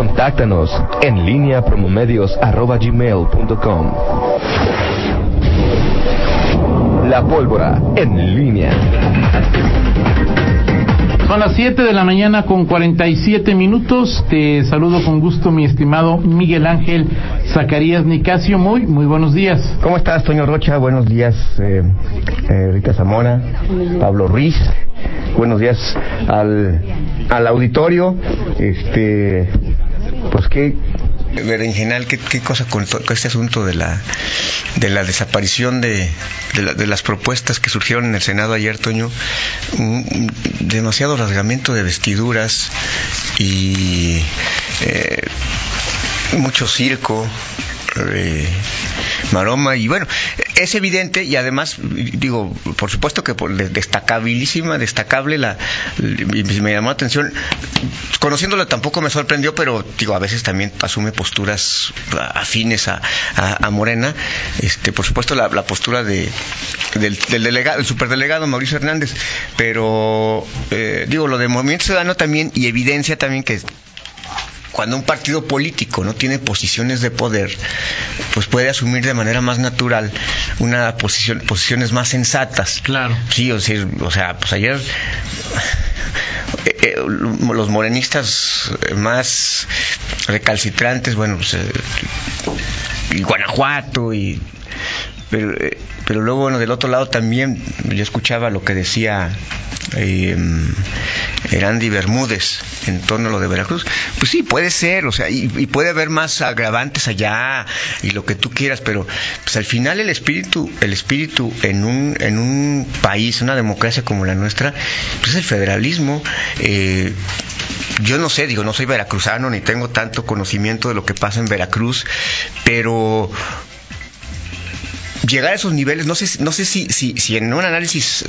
Contáctanos en línea promomedios.com. La pólvora en línea. Son las 7 de la mañana con 47 minutos. Te saludo con gusto, mi estimado Miguel Ángel Zacarías Nicasio. Muy, muy buenos días. ¿Cómo estás, Toño Rocha? Buenos días, eh, eh, Rita Zamora, Pablo Ruiz. Buenos días al, al auditorio. Este, pues qué berenjenal, qué, qué cosa con, este asunto de la de la desaparición de, de, las propuestas que surgieron en el Senado ayer, Toño, un, demasiado rasgamiento de vestiduras y eh, mucho circo. Eh, maroma y bueno es evidente y además digo por supuesto que destacabilísima destacable la me llamó la atención. Conociéndola tampoco me sorprendió pero digo a veces también asume posturas afines a, a, Morena. Este por supuesto la, postura de del, del, delegado el superdelegado Mauricio Hernández. Pero eh, digo lo de Movimiento Ciudadano también y evidencia también que cuando un partido político no tiene posiciones de poder, pues puede asumir de manera más natural una posición, posiciones más sensatas. Claro. Sí, o sea, o sea pues ayer eh, eh, los morenistas más recalcitrantes, bueno, pues, eh, y Guanajuato y pero, pero luego bueno, del otro lado también yo escuchaba lo que decía eh, Erandi Bermúdez en torno a lo de Veracruz. Pues sí, puede ser, o sea, y, puede haber más agravantes allá y lo que tú quieras, pero pues al final el espíritu, el espíritu en un, en un país, una democracia como la nuestra, pues es el federalismo. Eh, yo no sé, digo, no soy veracruzano ni tengo tanto conocimiento de lo que pasa en Veracruz, pero llegar a esos niveles, no sé, no sé si, si, si en un análisis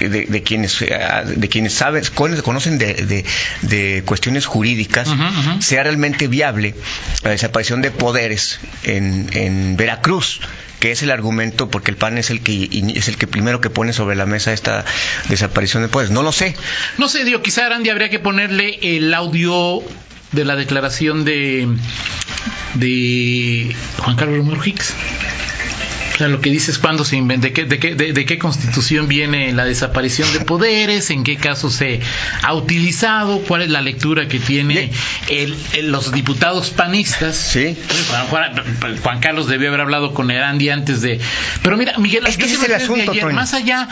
de, de, quienes de quienes saben conocen de, de, de cuestiones jurídicas uh -huh, uh -huh. sea realmente viable la desaparición de poderes en, en Veracruz que es el argumento porque el PAN es el que es el que primero que pone sobre la mesa esta desaparición de poderes. No lo sé. No sé digo quizá Arandi habría que ponerle el audio de la declaración de de Juan Carlos Romero Hicks o sea, lo que dices cuándo se inventa, de qué, de, qué, de, de qué constitución viene la desaparición de poderes, en qué caso se ha utilizado, cuál es la lectura que tiene el, el, los diputados panistas. Sí. Juan, Juan, Carlos debió haber hablado con Erandi antes de. Pero mira, Miguel, es que ese es el asunto, ayer, más allá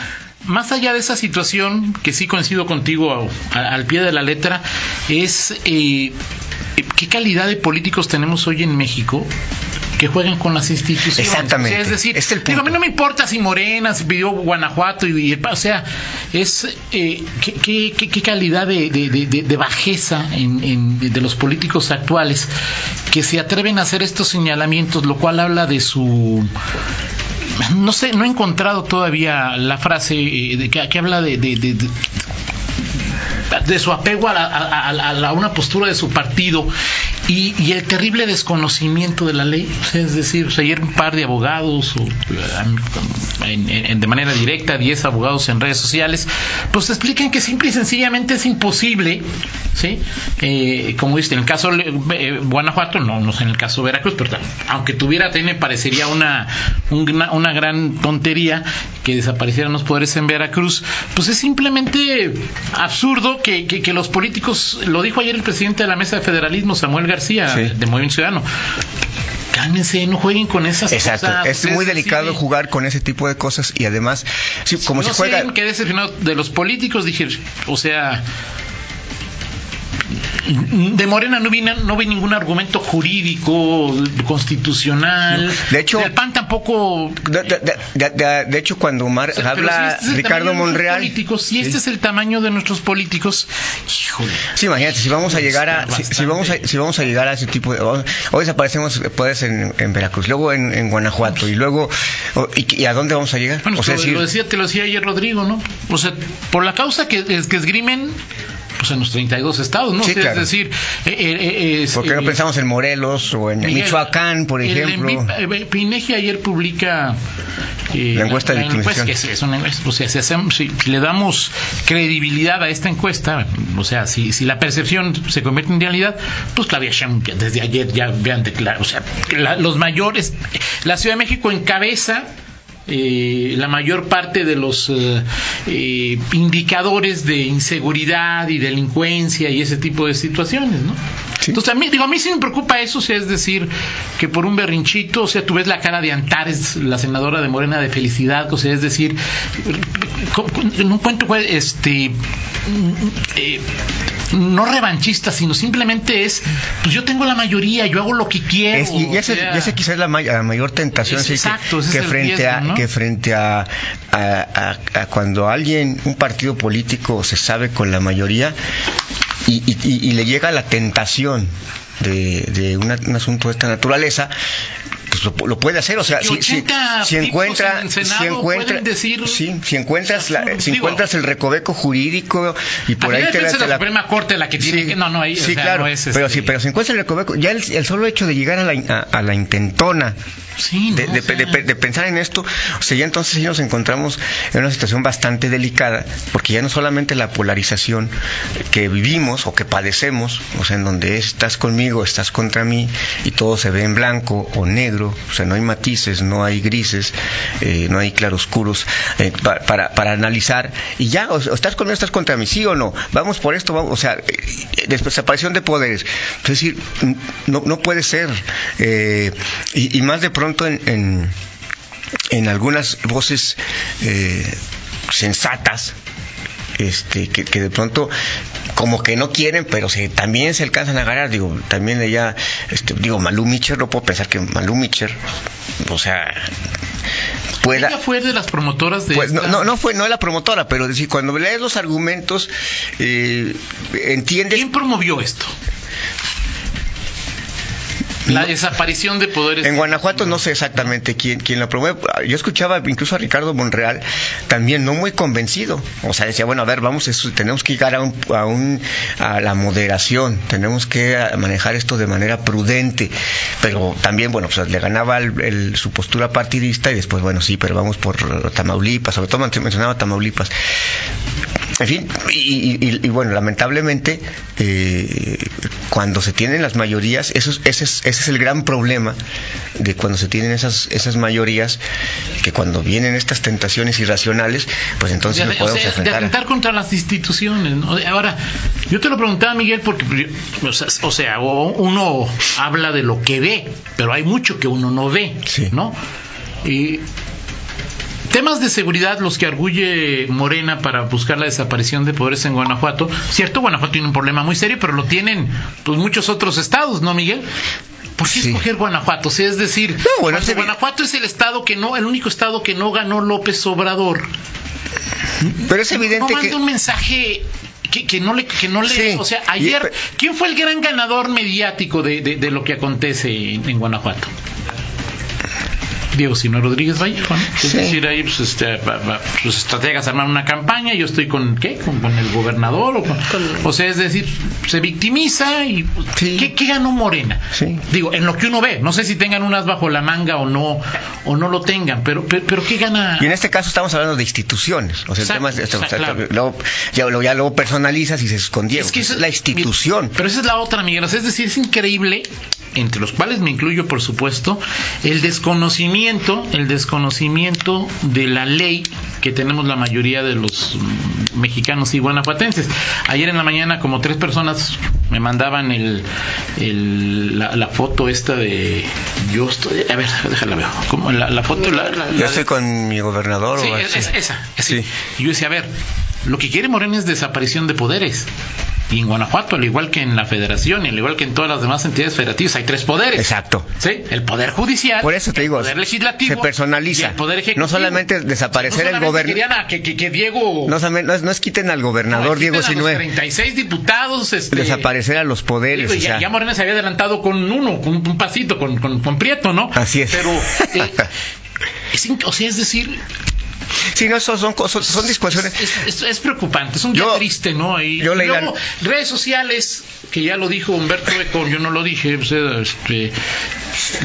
más allá de esa situación, que sí coincido contigo a, a, al pie de la letra, es eh, qué calidad de políticos tenemos hoy en México que jueguen con las instituciones. Exactamente. O sea, es decir, es el digo, a mí no me importa si Morena, si pidió Guanajuato, y, y o sea, es eh, qué, qué, qué, calidad de, de, de, de bajeza en, en, de los políticos actuales que se atreven a hacer estos señalamientos, lo cual habla de su no sé, no he encontrado todavía la frase eh, de que, que habla de, de, de, de su apego a, la, una postura de su partido y, el terrible desconocimiento de la ley. Es decir, ayer un par de abogados, o, en, de manera directa, 10 abogados en redes sociales, pues explican que simple y sencillamente es imposible, ¿sí? Eh, como dice, en el caso de eh, Guanajuato, no, no sé en el caso de Veracruz, pero aunque tuviera TN, parecería una, una, una gran tontería que desaparecieran los poderes en Veracruz, pues es simplemente absurdo que, que, que, los políticos, lo dijo ayer el presidente de la mesa de federalismo, Samuel García, sí. de Movimiento Ciudadano, cálmense, no jueguen con esas Exacto. cosas. Es muy delicado sí. jugar con ese tipo de cosas y además, sí, como no si juega. Sé, quedé decepcionado de los políticos, dije, o sea, de Morena no vi, no vi ningún argumento jurídico, constitucional. De hecho, del PAN tampoco. De, de, de, de hecho, cuando Omar o sea, habla si este Ricardo Monreal. Políticos, si este sí. es el tamaño de nuestros políticos, híjole. Sí, imagínate, si vamos a llegar a, si, si, vamos a, si vamos a llegar a ese tipo de. Hoy desaparecemos poderes en, en Veracruz, luego en, en Guanajuato, y luego. Y, y, a dónde vamos a llegar? Bueno, o sea, lo, decía, te lo decía ayer Rodrigo, ¿no? O sea, por la causa que, que esgrimen pues en los 32 estados, ¿no? Sí, o sea, claro. Es decir... Eh, eh, eh ¿Por qué no pensamos en Morelos o en Michoacán, por ejemplo? Pinegi ayer publica... la encuesta de victimización. es, una o sea, si, hacemos, si, le damos credibilidad a esta encuesta, o sea, si, si la percepción se convierte en realidad, pues Claudia Sheinbaum, desde ayer ya vean declarado, o sea, los mayores, la Ciudad de México encabeza eh, la mayor parte de los eh, eh, indicadores de inseguridad y delincuencia y ese tipo de situaciones, ¿no? Entonces, a mí, digo, a mí sí me preocupa eso, o sea, es decir, que por un berrinchito, o sea, tú ves la cara de Antares, la senadora de Morena de felicidad, o sea, es decir, un cuento, este, no revanchista, sino simplemente es, pues yo tengo la mayoría, yo hago lo que quiero. y ese, quizás es la, mayor tentación, exacto, que, frente a, que frente a, cuando alguien, un partido político se sabe con la mayoría y, le llega la tentación de, un asunto de esta naturaleza, pues lo, puede hacer, o sea, si, si, si, encuentra, si encuentra, decir, sí, si encuentras, la, si encuentras el recoveco jurídico y por ahí te la, la, Suprema Corte la que tiene que, no, no, ahí, sí, claro, pero sí, este pero si encuentras el recoveco, ya el, solo hecho de llegar a la, a la intentona de, pensar en esto, o sea, ya entonces ya nos encontramos en una situación bastante delicada, porque ya no solamente la polarización que vivimos o que padecemos, o sea, en donde estás conmigo, estás contra mí, y todo se ve en blanco o negro, o sea, no hay matices, no hay grises, eh, no hay claroscuros eh, para, para, analizar, y ya, estás conmigo, estás contra mí, sí o no, vamos por esto, vamos, o sea, eh, desaparición de poderes, es decir, no, no puede ser, y, más de pronto en, en, algunas voces sensatas, este, que, de pronto como que no quieren, pero se, también se alcanzan a agarrar, digo, también ella, este, digo, Malú Micher, no puedo pensar que Malú Micher, o sea, pueda... Ella fue de las promotoras de... Pues, no, no, fue, no la promotora, pero decir, cuando lees los argumentos, eh, entiendes... ¿Quién promovió esto? La desaparición de poderes. En Guanajuato no sé exactamente quién, quién lo promueve. Yo escuchaba incluso a Ricardo Monreal también no muy convencido. O sea, decía, bueno, a ver, vamos, tenemos que llegar a, un, a, la moderación, tenemos que manejar esto de manera prudente. Pero también, bueno, pues le ganaba su postura partidista y después, bueno, sí, pero vamos por Tamaulipas, sobre todo mencionaba Tamaulipas. En fin, y, bueno, lamentablemente, eh, cuando se tienen las mayorías, eso, ese, es, ese es el gran problema de cuando se tienen esas, esas mayorías, que cuando vienen estas tentaciones irracionales, pues entonces de, podemos o De atentar contra las instituciones. Ahora, yo te lo preguntaba, Miguel, porque, o sea, uno habla de lo que ve, pero hay mucho que uno no ve, ¿no? Y Temas de seguridad, los que arguye Morena para buscar la desaparición de poderes en Guanajuato. Cierto, Guanajuato tiene un problema muy serio, pero lo tienen pues muchos otros estados, ¿no, Miguel? ¿Por qué escoger Guanajuato? O es decir, Guanajuato es el estado que no, el único estado que no ganó López Obrador. Pero es evidente no que un mensaje que, no le, que no le, o sea, ayer, ¿quién fue el gran ganador mediático de, de, lo que acontece en Guanajuato? Diego Sino Rodríguez Vallejo, Es decir, ahí pues, este, sus estrategas arman una campaña, yo estoy con, ¿qué? Con, el gobernador, o, o sea, es decir, se victimiza y ¿qué, ganó Morena? Digo, en lo que uno ve, no sé si tengan unas bajo la manga o no, o no lo tengan, pero, pero, ¿qué gana? Y en este caso estamos hablando de instituciones, o sea, el tema es, luego, ya, luego personalizas y se escondió. Es que es la institución. pero esa es la otra, Miguel, es decir, es increíble, entre los cuales me incluyo, por supuesto, el desconocimiento el desconocimiento de la ley que tenemos la mayoría de los mexicanos y guanajuatenses. Ayer en la mañana como tres personas me mandaban el, la, foto esta de yo estoy a ver déjala ver como la, foto la, yo estoy con mi gobernador sí, esa sí. y yo decía a ver lo que quiere Morena es desaparición de poderes y en Guanajuato, al igual que en la federación y al igual que en todas las demás entidades federativas, hay tres poderes. Exacto. ¿Sí? El poder judicial, Por eso te digo, el poder legislativo se personaliza. el poder ejecutivo. No solamente desaparecer el gobernador. Que, que, que, Diego. No, no, es quiten al gobernador Diego sino. 36 diputados. Este, desaparecer a los poderes. ya, Morena se había adelantado con uno, con un pasito, con, con, Prieto, ¿no? Así es. Pero. Eh, es, o sea, es decir, Sí, no, son, son, son, son discusiones. Es, es, es, preocupante, es un día Yo- triste, ¿no? Y, yo y leí la- luego, redes sociales, que ya lo dijo Humberto Eco, yo no lo dije, pues, eh, este,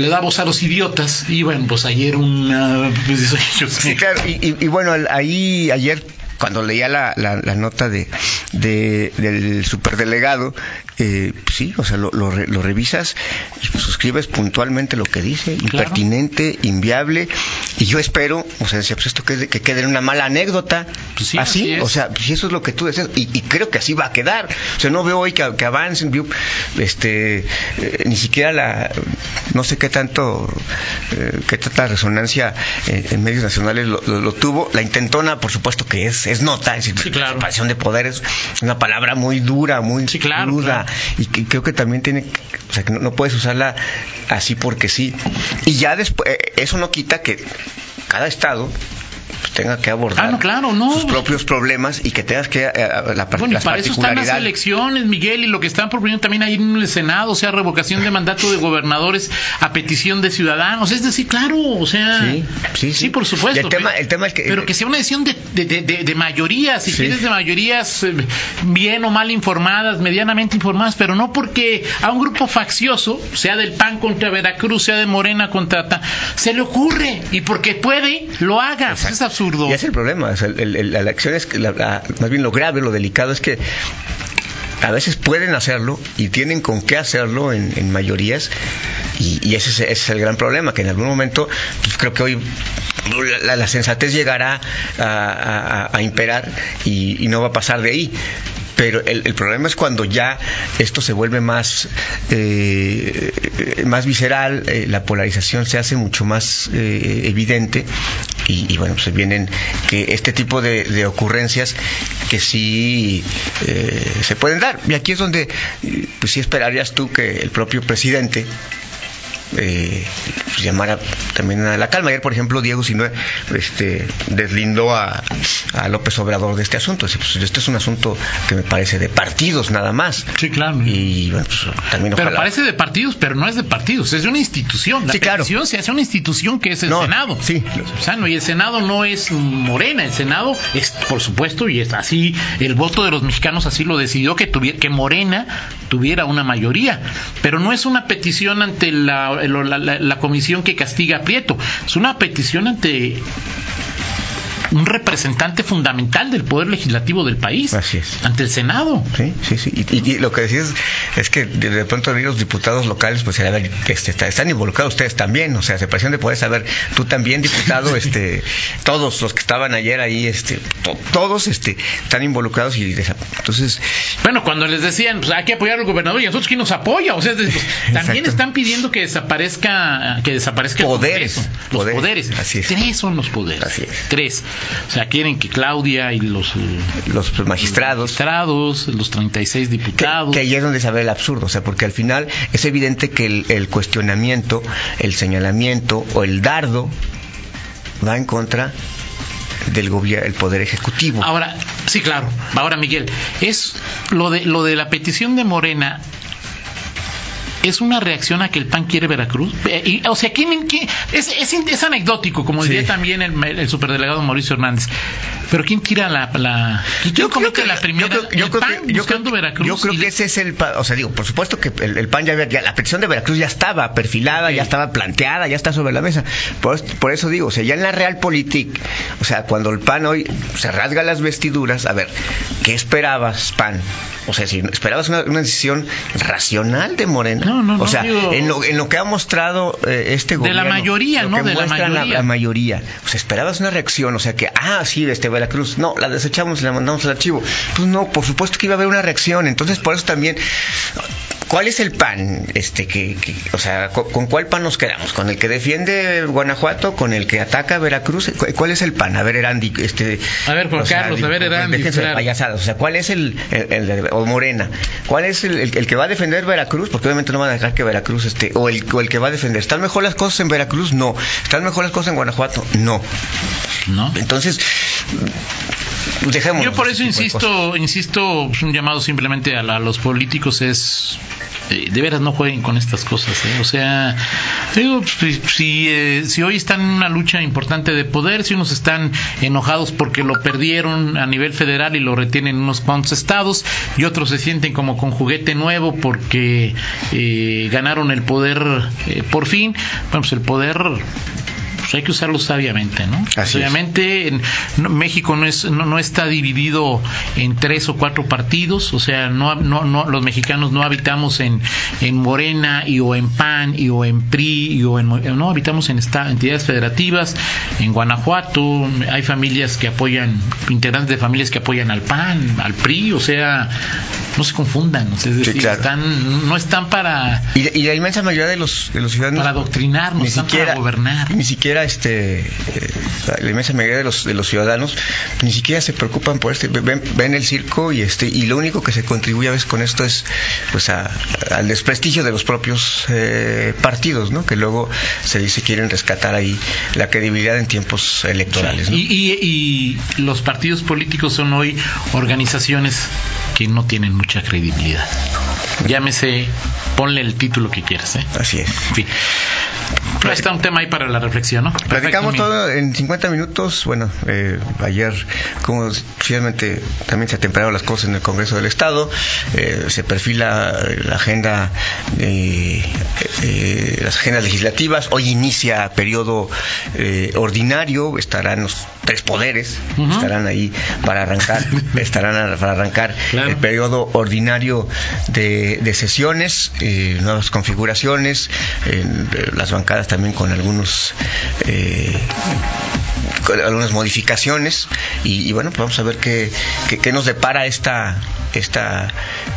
le da voz a los idiotas, y bueno, pues ayer una... Pues, Sí, claro, y, y- y bueno, ahí ayer cuando leía la, la, la nota de, de- del superdelegado, eh, sí, o sea, lo, lo, re- lo revisas y suscribes puntualmente lo que dice, impertinente, inviable, y yo espero, o sea, decía, pues esto que quede en una mala anécdota, Pues sí, así, así es. o sea, si eso es lo que tú deseas, y, y creo que así va a quedar, o sea, no veo hoy que, que avancen, veo, este, eh, ni siquiera la, no sé qué tanto, eh, qué tanta resonancia eh, en medios nacionales lo- lo tuvo, la intentona, por supuesto que es, es nota, es decir, Sí, claro. separación de poderes, una palabra muy dura, muy Sí, claro, cruda, claro. y que creo que también tiene, o sea, que no, no puedes usarla así porque sí, y ya después, eso no quita que cada estado pues, tenga que abordar Ah, no, claro, no. sus propios problemas y que tengas que eh, la, par- Bueno, y para eso están las elecciones, Miguel, y lo que están proponiendo también ahí en el Senado, o sea, revocación de mandato de gobernadores a petición de ciudadanos. Es decir, claro, o sea. Sí, sí, sí. por supuesto. El tema- pero, el tema es que- Pero que sea una decisión de, de, de, de- si Sí. quieres, de mayorías eh, bien o mal informadas, medianamente informadas, pero no porque a un grupo faccioso, sea del PAN contra Veracruz, sea de Morena contra. se le ocurre, y porque puede, lo haga. Pues absurdo. Y es el problema. el- la elección es que, la- más bien lo grave, lo delicado es que a veces pueden hacerlo y tienen con qué hacerlo en, mayorías y, ese, es, ese es el gran problema, que en algún momento pues, creo que hoy la, sensatez llegará a, imperar y no va a pasar de ahí. Pero el, el problema es cuando ya esto se vuelve más, eh, más visceral, eh, la polarización se hace mucho más eh, evidente y, y bueno, pues vienen que este tipo de, de ocurrencias que sí eh, se pueden dar. Y aquí es donde, eh, pues sí esperarías tú que el propio presidente eh, pues llamara también a la calma. Ayer, por ejemplo, Diego Sinue este, deslindó a, a López Obrador de este asunto. Pues, este es un asunto que me parece de partidos nada más. Sí, claro. Y bueno, pues, también Pero ojalá- parece de partidos, pero no es de partidos, es de una institución. La Sí, claro. petición se hace una institución que es el No, Senado. sí. O sea, no, y el Senado no es Morena, el Senado es, por supuesto, y es así, el voto de los mexicanos así lo decidió que tuviera, que Morena tuviera una mayoría. Pero no es una petición ante la, la- la- comisión que castiga a Prieto, es una petición ante un representante fundamental del poder legislativo del país, Así es. ante el Senado. Sí, sí, sí. Y, y- y lo que decías es que de, pronto los diputados locales, pues este, está- están involucrados ustedes también, o sea, separación de poderes, saber, tú también, diputado, este, todos los que estaban ayer ahí, este, to- todos, este, están involucrados y entonces, Bueno, cuando les decían, pues hay que apoyar al gobernador y a nosotros quién nos apoya, o sea, pues, también están pidiendo que desaparezca, que desaparezca el Poderes. Congreso. los Poderes. poderes. Así es. Tres son los poderes. Así es. Tres. O sea, quieren que Claudia y los los magistrados, magistrados, los 36 que, diputados. que ahí es donde se ve el absurdo, o sea, porque al final es evidente que el, el cuestionamiento, el señalamiento o el dardo va en contra del gobierno, el poder ejecutivo. Ahora, sí, claro. Ahora, Miguel, es lo de lo de la petición de Morena. ¿Es una reacción a que el PAN quiere Veracruz? Eh, y, o sea, ¿quién, quién- es, es, es anecdótico, como Sí. diría también el, el superdelegado Mauricio Hernández. Pero ¿quién tira la... la ¿Quién comete la primera? yo creo, que, buscando Veracruz. yo creo que ese es el, o sea, digo, por supuesto que el, el PAN ya, había- ya- la petición de Veracruz ya estaba perfilada, ya estaba planteada, ya está sobre la mesa. Por, por eso digo, o sea, ya en la Realpolitik, o sea, cuando el PAN hoy se rasga las vestiduras, a ver, ¿qué esperabas, PAN? O sea, si esperabas una, una decisión racional de Morena, No, no, o sea, en lo, en lo que ha mostrado eh, este De gobierno, la mayoría, ¿no? que De la muestra mayoría. la mayoría. O sea, esperabas una reacción, o sea que, ah, sí, este Veracruz, no, la desechamos y la mandamos al archivo. Pues no, por supuesto que iba a haber una reacción. Entonces, por eso también, ¿cuál es el pan? Este, que, que- o sea, ¿con, con cuál pan nos quedamos? ¿Con el que defiende Guanajuato? ¿Con el que ataca Veracruz? ¿Cu- ¿Cuál es el pan? A ver, Erandi, este. A ver, Juan sea, Carlos, a ver, Erandi, déjense de claro. payasadas. O sea, ¿cuál es el, el- el- o Morena? ¿Cuál es el, el- el que va a defender Veracruz? Porque obviamente no van a dejar que Veracruz esté, o el, o el que va a defender. ¿Están mejor las cosas en Veracruz? No. ¿Están mejor las cosas en Guanajuato? No. ¿No? Entonces, dejemos. Yo por eso insisto, insisto, un llamado simplemente a, la- a los políticos es eh, de veras no jueguen con estas cosas, ¿eh? o sea, Digo, si, si, eh, si, hoy están en una lucha importante de poder, si unos están enojados porque lo perdieron a nivel federal y lo retienen en unos cuantos estados, y otros se sienten como con juguete nuevo porque eh, ganaron el poder por fin, bueno, pues el poder pues hay que usarlo sabiamente, ¿no? Así Obviamente en, no, México no es no, no, está dividido en tres o cuatro partidos, o sea, no, no, no los mexicanos no habitamos en, en Morena y o en PAN y o en PRI y o en no habitamos en esta, entidades federativas, en Guanajuato hay familias que apoyan integrantes de familias que apoyan al PAN, al PRI, o sea, no se confundan, es decir, Sí, claro. están no están para Y, y la inmensa mayoría de los, de los ciudadanos para adoctrinarnos, ni están siquiera para gobernar. ni siquiera este eh, la inmensa mayoría de los de los ciudadanos ni siquiera se preocupan por este ven, ven el circo y este y lo único que se contribuye a veces con esto es pues a- al desprestigio de los propios eh, partidos que luego se dice quieren rescatar ahí la credibilidad en tiempos electorales. Y, y- y los partidos políticos son hoy organizaciones que no tienen mucha credibilidad. Llámese, ponle el título que quieras. ¿eh? así es En fin. Pero ahí está un tema ahí para la reflexión, ¿no? Platicamos todo en 50 minutos. Bueno, eh, ayer, como finalmente también se atempraron las cosas en el Congreso del Estado, eh, se perfila la agenda, eh, eh, las agendas legislativas. Hoy inicia periodo eh, ordinario, estarán los tres poderes, estarán ahí para arrancar, estarán para arrancar Claro. el periodo ordinario de, de sesiones, eh, nuevas configuraciones, las bancadas también con algunos algunas modificaciones y, y bueno pues vamos a ver qué, qué, qué nos depara esta esta,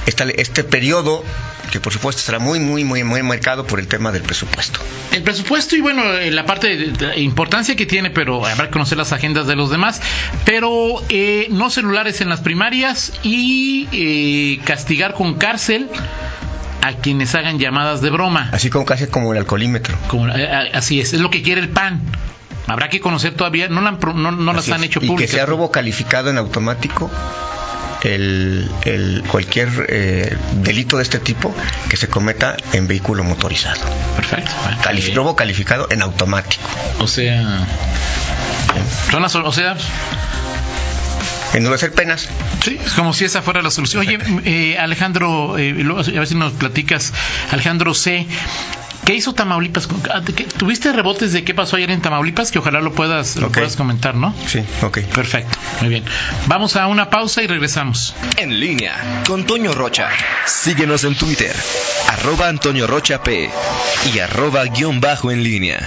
esta este periodo que por supuesto estará muy muy muy muy marcado por el tema del presupuesto. El presupuesto y bueno, eh, la parte de, importancia que tiene, pero habrá que conocer las agendas de los demás, pero eh, no celulares en las primarias y eh, castigar con cárcel a quienes hagan llamadas de broma. Así como casi como el alcoholímetro. Como, eh, así es, es lo que quiere el PAN. Habrá que conocer todavía, no, la no, no las han hecho y públicas. que sea robo calificado en automático el, el cualquier eh, delito de este tipo que se cometa en vehículo motorizado. Perfecto. robo calificado en automático. o sea, son las, o sea, Endurecer penas. Sí, es como si esa fuera la solución. Oye, eh, Alejandro, eh, luego, a ver si nos platicas, Alejandro C. ¿Qué hizo Tamaulipas? Ah, ¿de qué- ¿Tuviste rebotes de qué pasó ayer en Tamaulipas? Que ojalá lo puedas, lo puedas comentar, ¿no? Sí, ok. Perfecto, muy bien. Vamos a una pausa y regresamos. En línea con Toño Rocha. Síguenos en Twitter, arroba Antonio Rocha P y arroba guion bajo en línea.